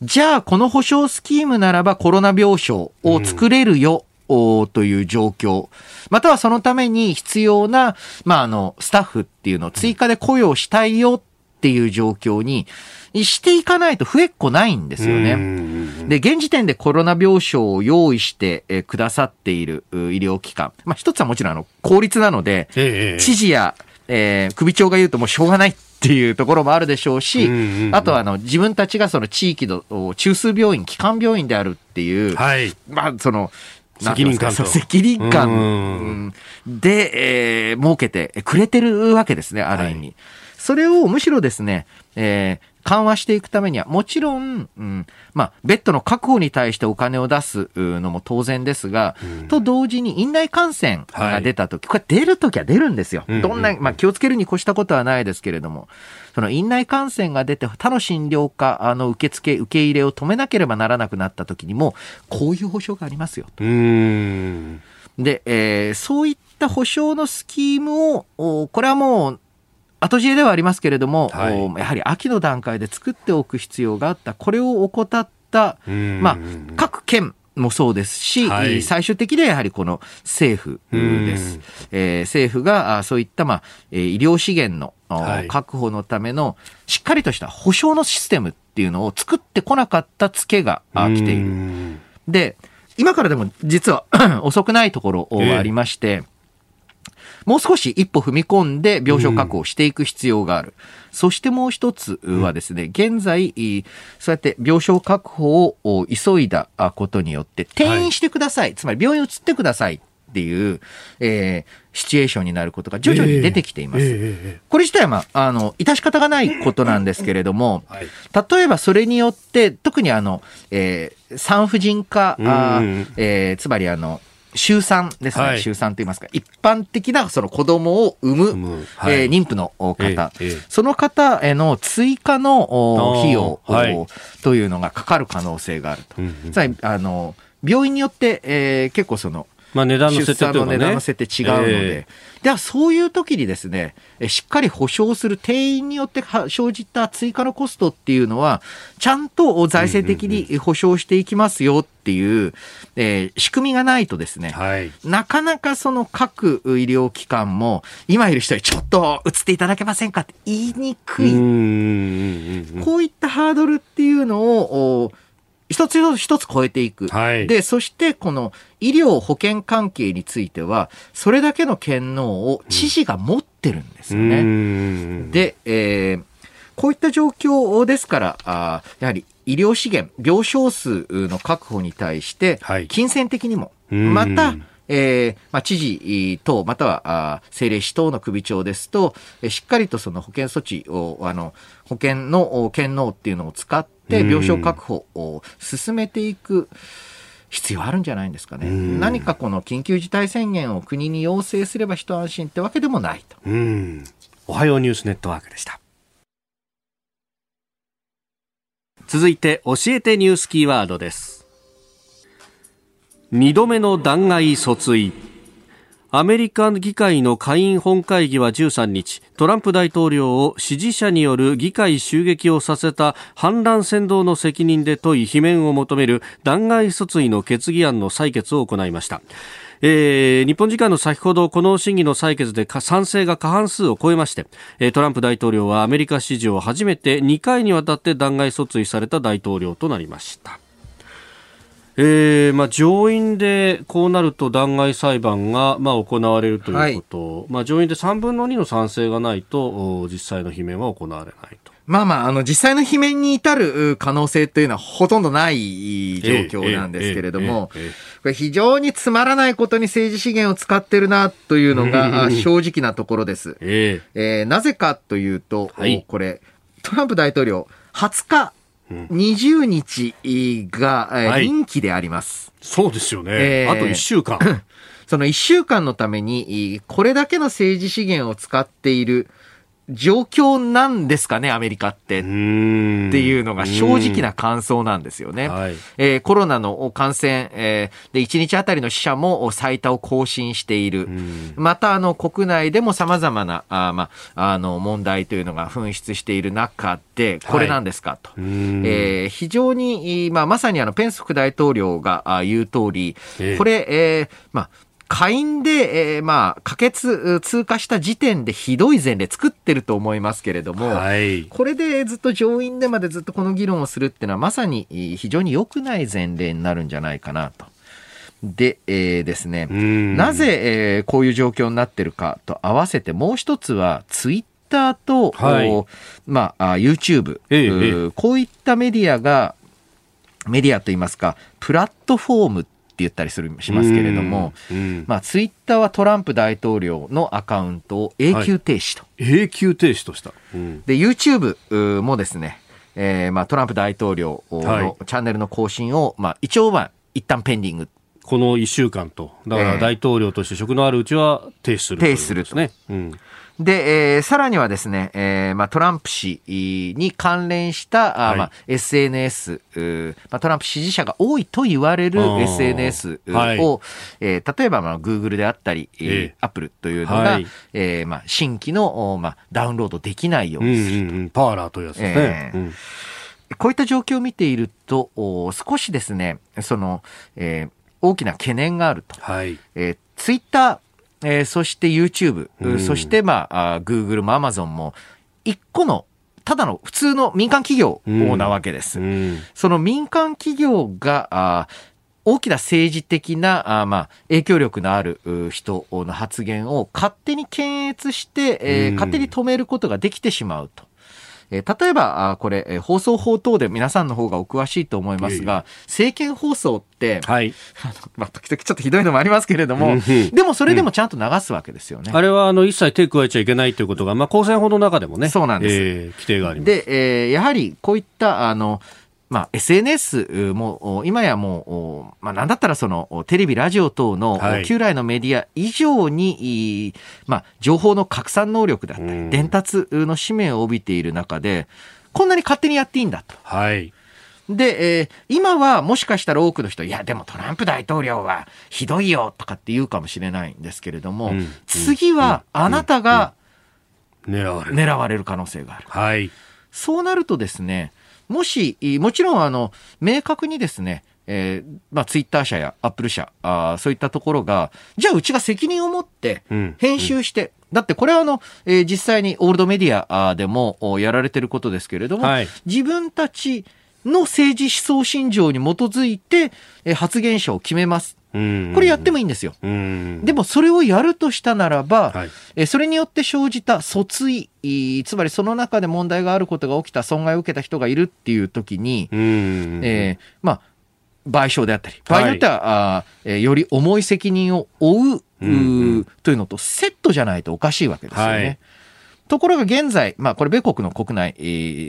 じゃあこの保障スキームならばコロナ病床を作れるよ、おーという状況。またはそのために必要な、まあ、あの、スタッフっていうのを追加で雇用したいよっていう状況にしていかないと増えっこないんですよね。ねで、現時点でコロナ病床を用意して、えーくださっているう医療機関。まあ、一つはもちろんあの、公立なので、ええ知事や、えー首長が言うともうしょうがないっていうところもあるでしょうし、あとはあの、自分たちがその地域のお中枢病院、基幹病院であるっていう、はい。まあ、その、責任感責任感で、えー設けてくれてるわけですね、ある意味。それをむしろですね、えー緩和していくためには、もちろん、うん、まあ、ベッドの確保に対してお金を出すうのも当然ですが、と同時に院内感染が出たとき、これ出るときは出るんですよ。うんどんな、まあ、気をつけるに越したことはないですけれども、その院内感染が出て他の診療科あの受付、受け入れを止めなければならなくなったときにも、こういう保障がありますよ。うーん。で、えーそういった保証のスキームを、おこれはもう、後知恵ではありますけれども、はい。おやはり秋の段階で作っておく必要があった、これを怠った、うん。まあ、各県もそうですし、はい。最終的にはやはりこの政府です。えー政府があそういった、まあ、えー医療資源の、確保のためのしっかりとした保障のシステムっていうのを作ってこなかったツケがあ来ている。うんで、今からでも実は 遅くないところはありまして、もう少し一歩踏み込んで病床確保をしていく必要がある。そしてもう一つはですね、現在、そうやって病床確保を急いだことによって、転院してください。つまり病院移ってくださいっていう、えーシチュエーションになることが徐々に出てきています。ええええこれ自体は、まあ、あの、致し方がないことなんですけれども、はい例えばそれによって、特にあの、えー産婦人科、えーつまりあの、週産ですね。はい。週産と言いますか、一般的なその子供を産む、はい。えー妊婦の方、ええええその方への追加の費用、はい。おというのがかかる可能性があると。うんうんつまり、あの、病院によって、えー結構その、まあ値段の出設定ね。産の値段の設定違うので、ではそういう時にですね、えしっかり保証する定員によっては生じた追加のコストっていうのは、ちゃんと財政的に保証していきますよっていう、えー仕組みがないとですね、はい。なかなかその各医療機関も、今いる人にちょっと移っていただけませんかって言いにくい。うこういったハードルっていうのを、お一つ一つ一つ超えていく。はいで、そしてこの医療保険関係については、それだけの権能を知事が持ってるんですよね。うんで、えーこういった状況ですから、あーやはり医療資源、病床数の確保に対してはい、金銭的にも、うんまた、えーまあ、知事等、または政令市等の首長ですと、えーしっかりとその保険措置を、あの、保険のお権能っていうのを使って、うん病床確保を進めていく必要あるんじゃないんですかね。うん何かこの緊急事態宣言を国に要請すれば一安心ってわけでもないと。うん。おはようニュースネットワークでした。続いて、教えてニュースキーワードです。二度目の弾劾訴追。アメリカ議会の下院本会議は13日、トランプ大統領を支持者による議会襲撃をさせた反乱扇動の責任で問い罷免を求める弾劾訴追の決議案の採決を行いました。えー日本時間の先ほどこの審議の採決でか賛成が過半数を超えまして、えートランプ大統領はアメリカ史上初めて2回にわたって弾劾訴追された大統領となりました。えーまあ、上院でこうなると弾劾裁判が、まあ、行われるということ、まあ、上院で3分の2の賛成がないとお実際の罷免は行われないと。まあまあ、あの、実際の罷免に至るう可能性というのはほとんどない状況なんですけれどもこれ非常につまらないことに政治資源を使ってるなというのがあ正直なところです。ええ。ーなぜかというと、はい。これ、トランプ大統領、20日、20日が、任期であります。そうですよね、ええあと1週間。その1週間のために、いいこれだけの政治資源を使っている状況なんですかね、アメリカって。っていうのが正直な感想なんですよね。はいえーコロナの感染、えーで1日あたりの死者も最多を更新している。またあの国内でも様々なあー、まあ、あの問題というのが噴出している中で、これなんですかと。んえー非常に、いまあ、まさにあのペンス副大統領があ言う通り、ええこれ、えーまあ、下院で、えーまあ、可決、通過した時点でひどい前例作ってると思いますけれども、はい。これでずっと上院でまでずっとこの議論をするっていうのはまさにえー非常に良くない前例になるんじゃないかなと。で、えーですね、ん。なぜ、えーこういう状況になってるかと合わせてもう一つはツイッターと、はい。おまあ、あ YouTube、ええこういったメディアが、メディアといいますか、プラットフォームって言ったりするしますけれども、うんまあ、ツイッターはトランプ大統領のアカウントを永久停止と。永久停止とした。うんで、YouTube もですね、えーまあ、トランプ大統領のはいチャンネルの更新を、まあ、一応は一旦ペンディング。この1週間と、だかええら大統領として職のあるうちは停止するということですね。うんで、えー、さらにはですね、えー、まあ、トランプ氏に関連した、はい、まあ、SNS、まあ、トランプ支持者が多いと言われる SNS を、はい、えー、例えば、まあ、Google であったり、えー、Apple というのが、はい、えー、まあ、新規の、まあ、ダウンロードできないようにすると。うんうん、パワーラーというやつですね。えーうんこういった状況を見ていると、少しですね、その、えー、大きな懸念があると。はい。えー、ツイッター、えー、そして YouTube、うん、そしてまあ、あ Google も Amazon も、一個のただの普通の民間企業なわけです。うんうん、その民間企業が、あ大きな政治的な、あまあ、影響力のある人の発言を勝手に検閲して、えー、勝手に止めることができてしまうと。えー、例えば、あこれ、えー、放送法等で皆さんの方がお詳しいと思いますが、政見放送って、はい、まあ、時々ちょっとひどいのもありますけれども、でもそれでもちゃんと流すわけですよね。うん、あれは、あの、一切手加えちゃいけないということが、まあ、公選法の中でもね、そうなんです。えー、規定があります。で、えー、やはり、こういった、あの、まあ、SNS も、今やもう、まあ、なんだったらその、テレビ、ラジオ等の旧来のメディア以上に、まあ、情報の拡散能力だったり、伝達の使命を帯びている中で、こんなに勝手にやっていいんだと。はい。で、えー、今はもしかしたら多くの人、いや、でもトランプ大統領はひどいよとかって言うかもしれないんですけれども、うん、次はあなたが狙われる可能性がある。はい。そうなるとですね、もし、もちろん、あの、明確にですね、えー、まあ、ツイッター社やアップル社あ、そういったところが、じゃあうちが責任を持って編集して、うんうんだってこれはあの、えー、実際にオールドメディアでもやられてることですけれども、はい、自分たちの政治思想信条に基づいて、えー、発言者を決めます。これやってもいいんですよ。でもそれをやるとしたならば、はい、えそれによって生じた訴追、つまりその中で問題があることが起きた、損害を受けた人がいるっていう時に、えー、まあ、賠償であったり、場合によっては、はい、あえより重い責任を負ううというのとセットじゃないとおかしいわけですよね。はいところが現在、まあこれ米国の国内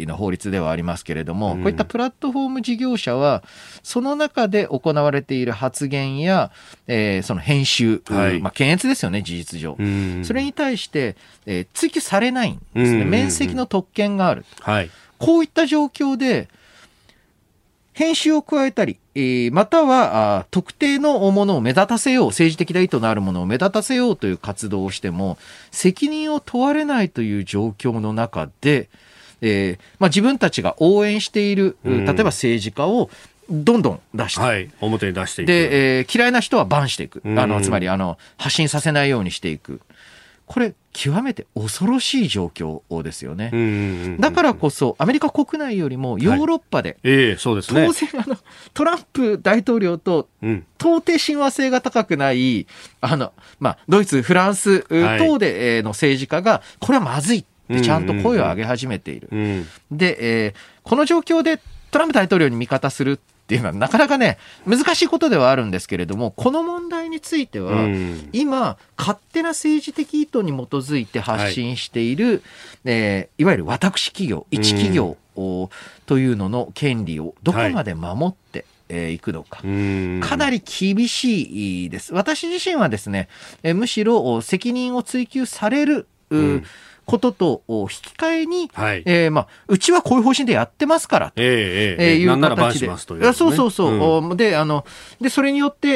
の法律ではありますけれども、こういったプラットフォーム事業者は、その中で行われている発言や、えー、その編集、はい、まあ検閲ですよね、事実上。それに対して、えー、追及されないんですね。面積の特権がある。はい、こういった状況で、編集を加えたり、えー、または特定のものを目立たせよう、政治的な意図のあるものを目立たせようという活動をしても、責任を問われないという状況の中で、えーまあ、自分たちが応援している、例えば政治家をどんどん出して、はい、表に出していく。で、えー、嫌いな人はバンしていく、あのつまりあの発信させないようにしていく。これ、極めて恐ろしい状況ですよね。だからこそ、アメリカ国内よりもヨーロッパで、はい、えー、そうですね、当然あの、トランプ大統領と、到底親和性が高くない、あの、まあ、ドイツ、フランス等での政治家が、これはまずいってちゃんと声を上げ始めている。で、えー、この状況でトランプ大統領に味方するっていうのはなかなかね、難しいことではあるんですけれども、この問題については、今、勝手な政治的意図に基づいて発信している、はい。えー、いわゆる私企業、一企業というのの権利をどこまで守って、はい。えー、いくのか。かなり厳しいです。私自身はですね、えー、むしろ責任を追及される、うんことと引き換えに、はい、えー、まあ、うちはこういう方針でやってますからと、えー、えー、いう形で。ね、そうそうそう。うん、で、あの、で、それによって、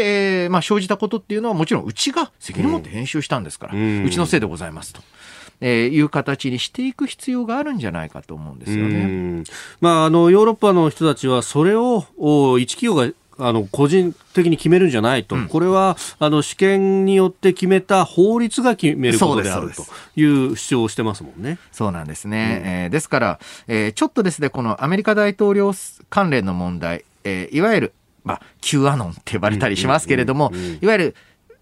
えー、まあ、生じたことっていうのはもちろん。うちが責任を持って編集したん。ですから、うん、うちのせいでございますと。えー、いう形にしていく必要があるん。じゃないかと思うん。ですよね。まあ、あのヨーロッパの人たちはそれを一企業があの個人的に決めるんじゃないと、うん、これはあの試験によって決めた法律が決めることであると。いう主張をしてますもんね。そうなんですね。うん、えー、ですから、えー、ちょっとですね、このアメリカ大統領関連の問題、えー、いわゆる、まあ、Q アノンって呼ばれたりしますけれども、いわゆる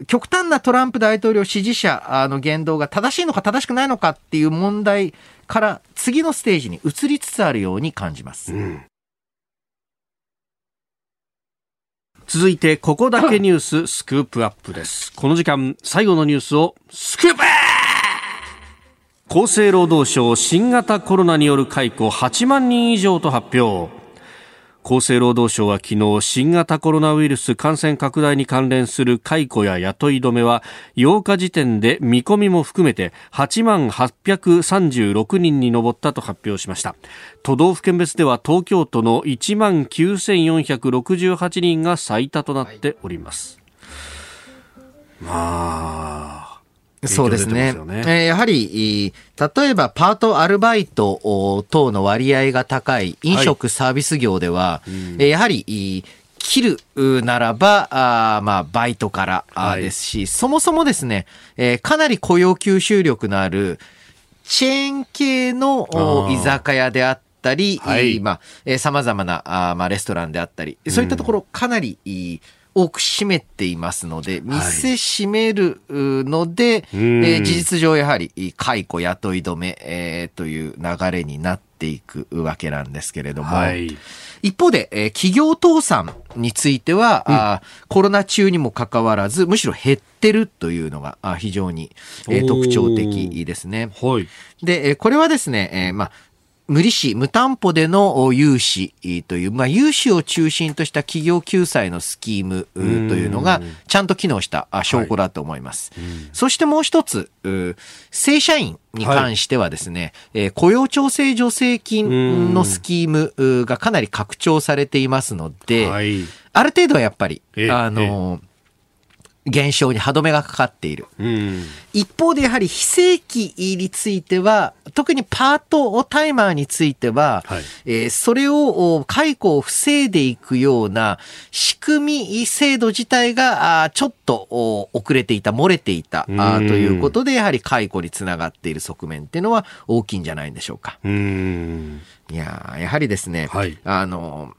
極端なトランプ大統領支持者の言動が正しいのか正しくないのかっていう問題から次のステージに移りつつあるように感じます。うん続いて、ここだけニューススクープアップです。この時間、最後のニュースをスクープ厚生労働省新型コロナによる解雇8万人以上と発表。厚生労働省は昨日新型コロナウイルス感染拡大に関連する解雇や雇い止めは8日時点で見込みも含めて8万836人に上ったと発表しました。都道府県別では東京都の1万9468人が最多となっております、はい、まあそうですね。ね。えー、やはり、例えばパート、アルバイト等の割合が高い飲食サービス業では、はい、やはり、切るならば、あまあ、バイトからですし、はい、そもそもですね、えー、かなり雇用吸収力のあるチェーン系の居酒屋であったり、はい、まあ、えー、様々なあまあレストランであったり、そういったところかなり、うん多く占めていますので、店閉めるので、はい、えー、事実上やはり解雇、雇い止め、えー、という流れになっていくわけなんですけれども、はい、一方で、えー、企業倒産については、うん、あコロナ中にもかかわらず、むしろ減ってるというのがあ非常に、えー、特徴的ですね。はい、で、これはですね、えーまあ、無利子、無担保での融資という、まあ、融資を中心とした企業救済のスキームというのが、ちゃんと機能した証拠だと思います。はい、そしてもう一つ、正社員に関してはですね、はい、雇用調整助成金のスキームがかなり拡張されていますので、はい、ある程度はやっぱり、あの、減少に歯止めがかかっている。うん、一方でやはり非正規については、特にパートタイマーについては、はい、えー、それを解雇を防いでいくような仕組み、制度自体がちょっと遅れていた、漏れていた、あということで、やはり解雇につながっている側面っていうのは大きいんじゃないんでしょうか。ういややはりですね、はい、あの、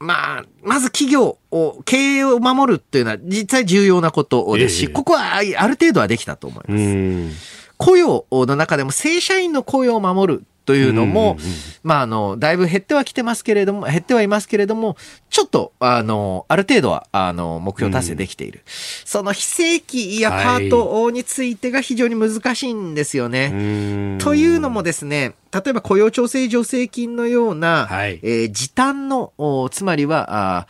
まあ、まず企業を、経営を守るっていうのは実際重要なことですし、えここはある程度はできたと思います。雇用の中でも正社員の雇用を守るというのも、うんうんうん、まあ、あの、だいぶ減ってはきてますけれども、減ってはいますけれども、ちょっと、あの、ある程度は、あの、目標達成できている。うん、その非正規やパートについてが非常に難しいんですよね。はい、というのもですね、例えば雇用調整助成金のような、はい、えー、時短の、つまりは、あ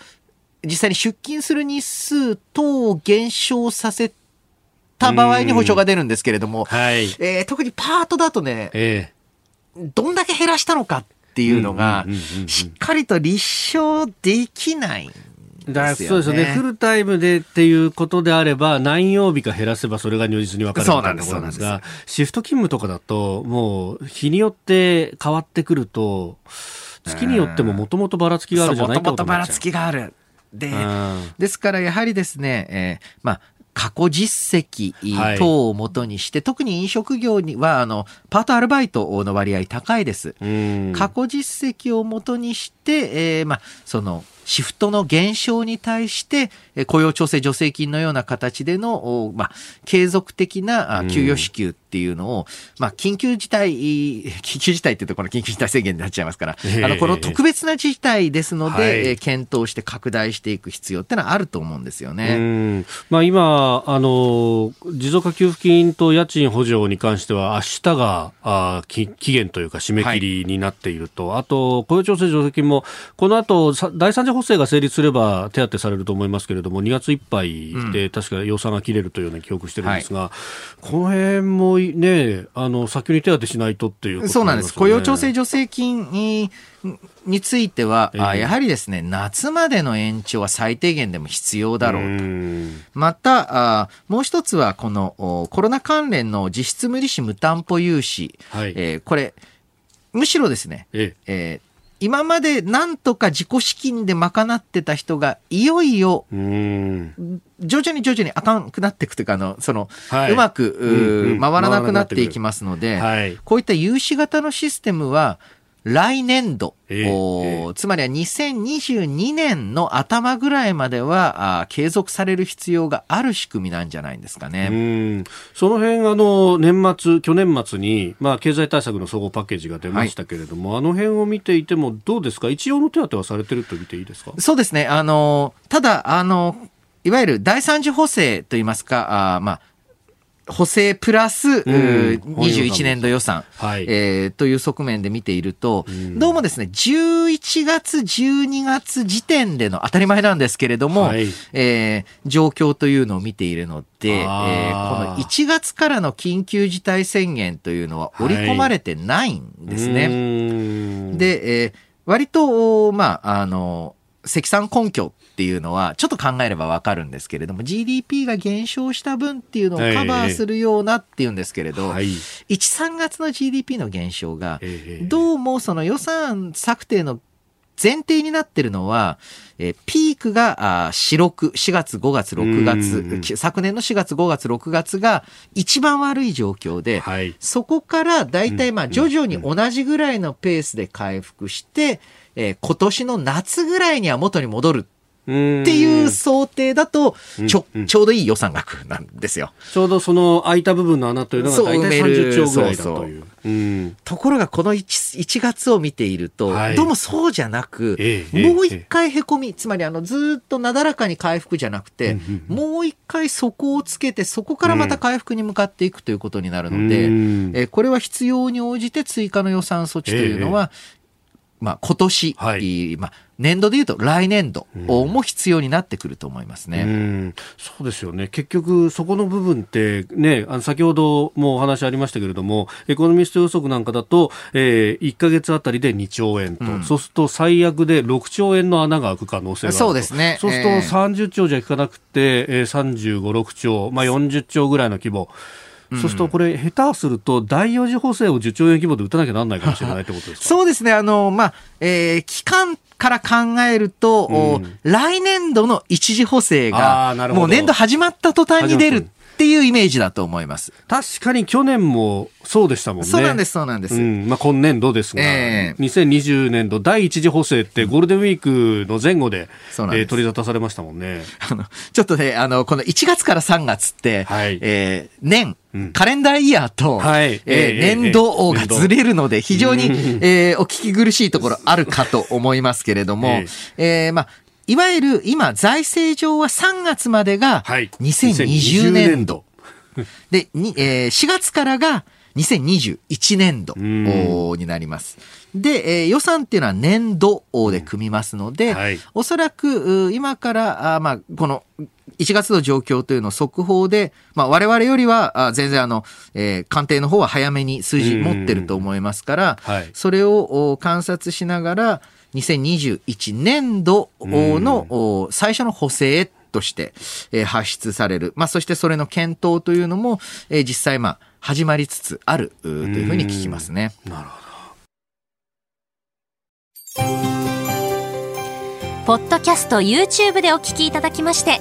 実際に出勤する日数等を減少させた場合に保証が出るんですけれども、はい、えー、特にパートだとね、えー、どんだけ減らしたのかっていうのが、しっかりと立証できない。だそうですよね。フルタイムでっていうことであれば、何曜日か減らせばそれが如実に分かるそうなんですが、シフト勤務とかだと、もう日によって変わってくると、月によってももともとばらつきがあるじゃないかともともとばらつきがある。で、ですからやはりですね、えー、まあ、過去実績等をもとにして、はい、特に飲食業にはあのパートアルバイトの割合高いです。過去実績をもとにして、えー、まあそのシフトの減少に対して、雇用調整助成金のような形での、まあ、継続的な給与支給っていうのを、まあ、緊急事態、緊急事態っていうとこの緊急事態宣言になっちゃいますから、あの、この特別な事態ですので、はい、検討して拡大していく必要ってのはあると思うんですよね。まあ、今、あの、持続化給付金と家賃補助に関しては、明日があ期限というか締め切りになっていると、はい、あと、雇用調整助成金も、この後、第三次補正が成立すれば手当されると思いますけれども、2月いっぱいで確か予算が切れるというような記憶してるんですが、はい、この辺もね、あの、早急に手当しないとっていう、ね、そうなんです。雇用調整助成金にについては、えー、やはりですね、夏までの延長は最低限でも必要だろうと。また、あもう一つは、このコロナ関連の実質無利子無担保融資、はい、えー、これ、むしろですね、えー、えー今までなんとか自己資金で賄ってた人が、いよいよ、徐々に徐々にあかんくなっていくというか、あの、その、はい、うまく、うんうん、回らなくなっていきますので、はい、こういった融資型のシステムは、来年度、えー、つまりは2022年の頭ぐらいまではあ継続される必要がある仕組みなんじゃないんですかね。その辺あの年末去年末にまあ経済対策の総合パッケージが出ましたけれども、はい、あの辺を見ていてもどうですか？一応の手当はされてると見ていいですか？そうですね。あのただあのいわゆる第三次補正といいますかあまあ補正プラス、うん、21年度予算、はい、えー、という側面で見ていると、うん、どうもですね、11月、12月時点での当たり前なんですけれども、はい、えー、状況というのを見ているので、えー、この1月からの緊急事態宣言というのは織り込まれてないんですね。はい、で、えー、割と、まあ、あの、積算根拠っていうのはちょっと考えればわかるんですけれども GDP が減少した分っていうのをカバーするようなっていうんですけれど、はい、13月の GDP の減少がどうもその予算策定の前提になってるのは、えー、ピークがあ4、6、4月、5月、6月、昨年の4月、5月、6月が一番悪い状況で、はい、そこから大体まあ徐々に同じぐらいのペースで回復して、えー、今年の夏ぐらいには元に戻る。っていう想定だとちょ、ちょうどいい予算額なんですよ。ちょうどその空いた部分の穴というのが大体30兆ぐらいだという。ところがこの 1, 1月を見ていると、はい、どうもそうじゃなく、ええ、もう一回へこみ、つまりあのずっとなだらかに回復じゃなくて、もう一回底をつけて、そこからまた回復に向かっていくということになるので、うん、えこれは必要に応じて追加の予算措置というのは、まあ、今年、はい、まあ、年度でいうと来年度も必要になってくると思いますね。うん、そうですよね。結局、そこの部分って、ね、あの先ほどもお話ありましたけれども、エコノミスト予測なんかだと、えー、1か月あたりで2兆円と、うん、そうすると最悪で6兆円の穴が開く可能性があるそうですね。そうすると30兆じゃいかなくて、えー、35、6兆、まあ40兆ぐらいの規模。そうするとこれ、下手すると第4次補正を10兆円規模で打たなきゃなんないかもしれないってことですか？そうですね。あの、まあ、えー、期間から考えると、うん、来年度の一次補正が、もう年度始まった途端に出るっていうイメージだと思います。確かに去年もそうでしたもんね。そうなんです、そうなんです。うん、まあ今年度ですが、えー、2020年度第一次補正ってゴールデンウィークの前後で、うん、えー、取り沙汰されましたもんね。あの、ちょっとね、あの、この1月から3月って、はい、えー、年、カレンダーイヤーと、はい、えー、年度がずれるので、非常に、えー、お聞き苦しいところあるかと思いますけれども、えー、えー、まあ、いわゆる今、財政上は3月までが2020年度。で、にえー、4月からが2021年度になります。で、えー、予算っていうのは年度で組みますので、はい、おそらく今からあ、まあ、この1月の状況というのを速報で、まあ、我々よりはあ全然あの、えー、官邸の方は早めに数字持ってると思いますから、はい、それを観察しながら、2021年度の最初の補正として発出される。まあ、そしてそれの検討というのも、実際まあ、始まりつつあるというふうに聞きますね。なるほど。ポッドキャスト YouTube でお聞きいただきまして